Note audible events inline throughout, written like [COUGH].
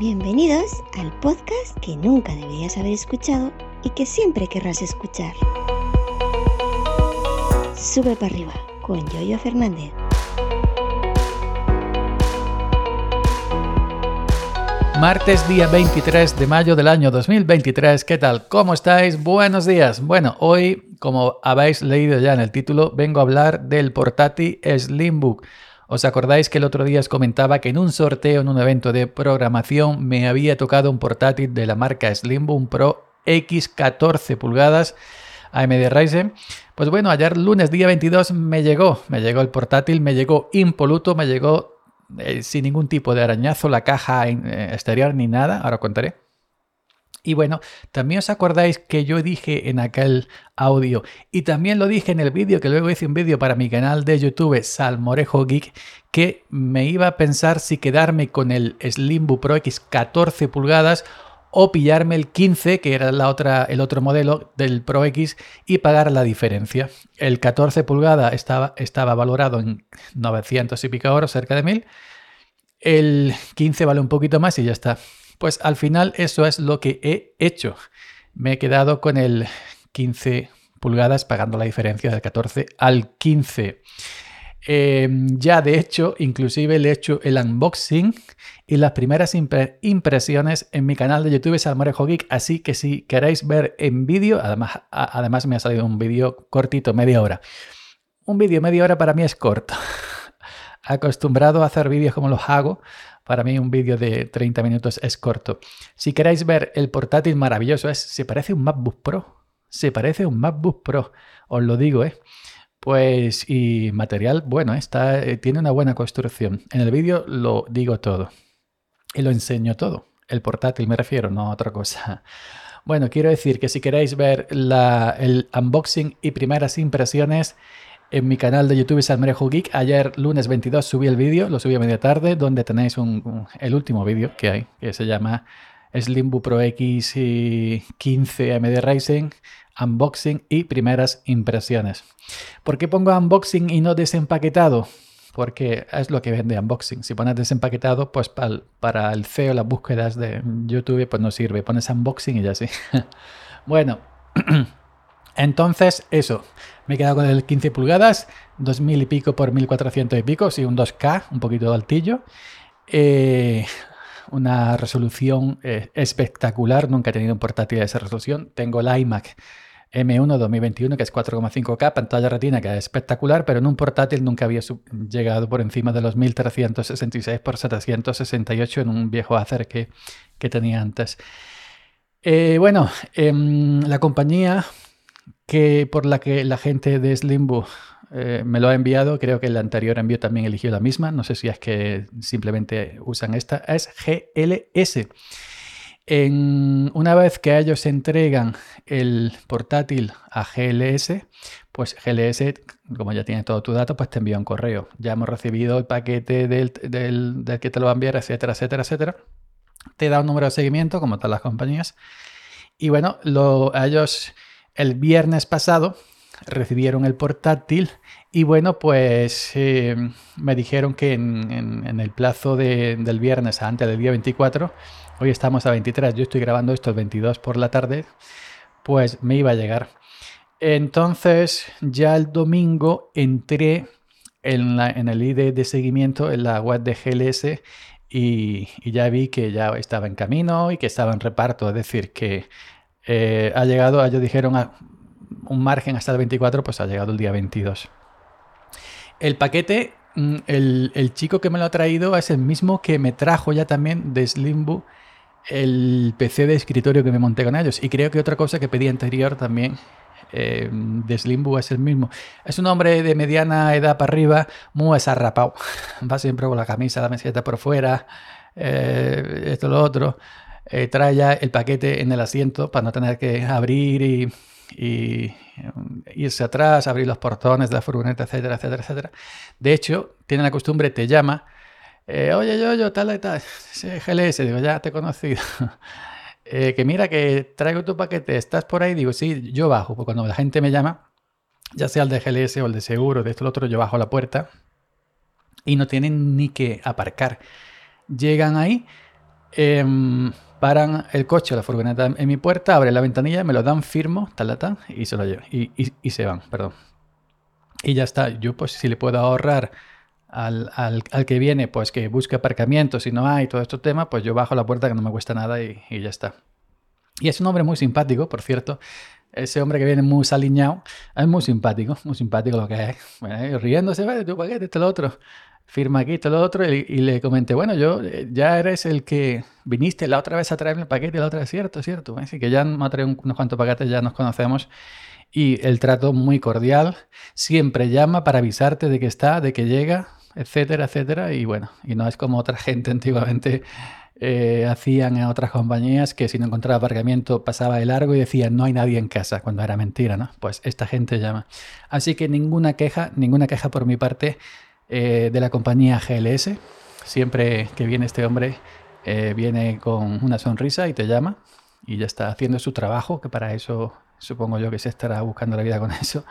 Bienvenidos al podcast que nunca deberías haber escuchado y que siempre querrás escuchar. Sube para arriba con Yoyo Fernández. Martes día 23 de mayo del año 2023. ¿Qué tal? ¿Cómo estáis? Buenos días. Bueno, hoy, como habéis leído ya en el título, vengo a hablar del portátil Slimbook. ¿Os acordáis que el otro día os comentaba que en un sorteo, en un evento de programación, me había tocado un portátil de la marca Slimbook Pro X14 pulgadas AMD Ryzen? Pues bueno, ayer lunes día 22 me llegó, me llegó el portátil, me llegó impoluto, me llegó eh, sin ningún tipo de arañazo, la caja eh, exterior ni nada, ahora contaré. Y bueno, también os acordáis que yo dije en aquel audio y también lo dije en el vídeo, que luego hice un vídeo para mi canal de YouTube Salmorejo Geek, que me iba a pensar si quedarme con el Slimbook Pro X 14 pulgadas o pillarme el 15, que era la otra, el otro modelo del Pro X, y pagar la diferencia. El 14 pulgada estaba, estaba valorado en 900 y pico euros, cerca de 1000. El 15 vale un poquito más y ya está. Pues al final eso es lo que he hecho. Me he quedado con el 15 pulgadas pagando la diferencia del 14 al 15. Em, ya de hecho, inclusive le he hecho el unboxing y las primeras impresiones en mi canal de YouTube Salmorejo Geek. Así que si queréis ver en vídeo, además, además me ha salido un vídeo cortito, media hora. Un vídeo media hora para mí es corto. [LAUGHS] Acostumbrado a hacer vídeos como los hago, para mí un vídeo de 30 minutos es corto. Si queréis ver el portátil maravilloso, es, se parece un MacBook Pro. Se parece un MacBook Pro. Os lo digo, ¿eh? Pues, y material, bueno, está, eh, tiene una buena construcción. En el vídeo lo digo todo y lo enseño todo. El portátil me refiero, no a otra cosa. Bueno, quiero decir que si queréis ver el unboxing y primeras impresiones en mi canal de YouTube Salmerejo Geek, ayer lunes 22 subí el vídeo, lo subí a media tarde, donde tenéis el último vídeo que hay, que se llama Slimbook Pro X 15 AMD Ryzen, unboxing y primeras impresiones. ¿Por qué pongo unboxing y no desempaquetado? porque es lo que vende unboxing. Si pones desempaquetado, pues para, el feo las búsquedas de YouTube, pues no sirve. Pones unboxing y ya sí. [LAUGHS] bueno, [CLEARS THROAT] entonces eso. Me he quedado con el 15 pulgadas, 2000 y pico por 1400 y pico, sí, un 2K, un poquito altillo. Eh, una resolución eh, espectacular, nunca he tenido un portátil de esa resolución. Tengo el iMac M1 2021, que es 4,5K, pantalla retina, que es espectacular, pero en un portátil nunca había llegado por encima de los 1366 x 768 en un viejo Acer que, que tenía antes. Eh, bueno, em, la compañía que por la que la gente de Slimbo eh, me lo ha enviado, creo que el anterior envío también eligió la misma, no sé si es que simplemente usan esta, es GLS una vez que ellos entregan el portátil a GLS, pues GLS, como ya tiene todo tu dato, pues te envía un correo. Ya hemos recibido el paquete del, que te lo va a enviar, etcétera, etcétera, etcétera. Te da un número de seguimiento, como todas las compañías. Y bueno, ellos el viernes pasado recibieron el portátil y bueno, pues eh, me dijeron que en, el plazo del viernes antes del día 24 Hoy estamos a 23, yo estoy grabando esto el 22 por la tarde, pues me iba a llegar. Entonces ya el domingo entré en, el ID de seguimiento en la web de GLS y, ya vi que ya estaba en camino y que estaba en reparto, es decir, que eh, ha llegado, ellos dijeron a un margen hasta el 24, pues ha llegado el día 22. El paquete, mm, el, chico que me lo ha traído es el mismo que me trajo ya también de Slimbo el PC de escritorio que me monté con ellos. Y creo que otra cosa que pedí anterior también eh, de Slimbu es el mismo. Es un hombre de mediana edad para arriba, muy desarrapado. [LAUGHS] Va siempre con la camisa, la meseta por fuera, eh, esto, lo otro. Eh, trae ya el paquete en el asiento para no tener que abrir y, y irse atrás, abrir los portones de la furgoneta, etcétera, etcétera, etcétera. De hecho, tiene la costumbre, te llama eh, oye, yo, yo, tal tal, GLS, digo, ya te he conocido. [LAUGHS] Eh, que mira que traigo tu paquete, ¿estás por ahí? Digo, sí, yo bajo, porque cuando la gente me llama, ya sea el de GLS o el de seguro, de esto o lo otro, yo bajo la puerta y no tienen ni que aparcar. Llegan ahí, Em, paran el coche, la furgoneta en mi puerta, abren la ventanilla, me lo dan firmo, talata, y se lo llevan. Y, se van, perdón. Y ya está. Yo, pues, si le puedo ahorrar al, que viene, pues que busque aparcamiento, si no hay todo este tema, pues yo bajo la puerta que no me cuesta nada y, ya está. Y es un hombre muy simpático, por cierto. Ese hombre que viene muy saliñado es muy simpático, muy simpático lo que es. Bueno, riéndose, de tu paquete, este lo otro firma aquí, todo lo otro, y, le comenté, bueno, yo eh, ya eres el que viniste la otra vez a traerme el paquete la otra vez, cierto, cierto. Así que ya me ha traído unos cuantos paquetes, ya nos conocemos. Y el trato muy cordial, siempre llama para avisarte de que está, de que llega, etcétera, etcétera. Y bueno, y no es como otra [LAUGHS] gente antiguamente eh, hacían en otras compañías que si no encontraba aparcamiento pasaba de largo y decía no hay nadie en casa, cuando era mentira, ¿no? Pues esta gente llama. Así que ninguna queja, ninguna queja por mi parte. Eh, de la compañía GLS. Siempre que viene este hombre, eh, viene con una sonrisa y te llama y ya está haciendo su trabajo, que para eso supongo yo que se estará buscando la vida con [LAUGHS] eso.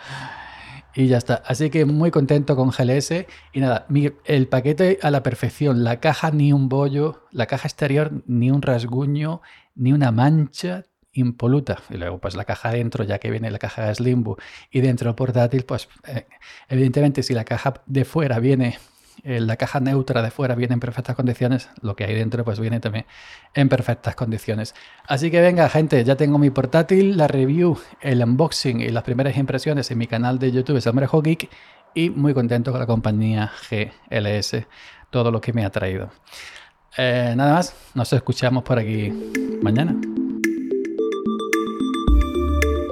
Y ya está. Así que muy contento con GLS. Y nada, el paquete a la perfección. La caja ni un bollo, la caja exterior ni un rasguño, ni una mancha impoluta. Y luego, pues la caja dentro, ya que viene la caja de Slimbo y dentro portátil, pues eh, evidentemente si la caja de fuera viene, eh, la caja neutra de fuera viene en perfectas condiciones, lo que hay dentro pues viene también en perfectas condiciones. Así que venga, gente, ya tengo mi portátil, la review, el unboxing y las primeras impresiones en mi canal de YouTube Samrejo Geek y muy contento con la compañía GLS, todo lo que me ha traído. Eh, nada más, nos escuchamos por aquí mañana.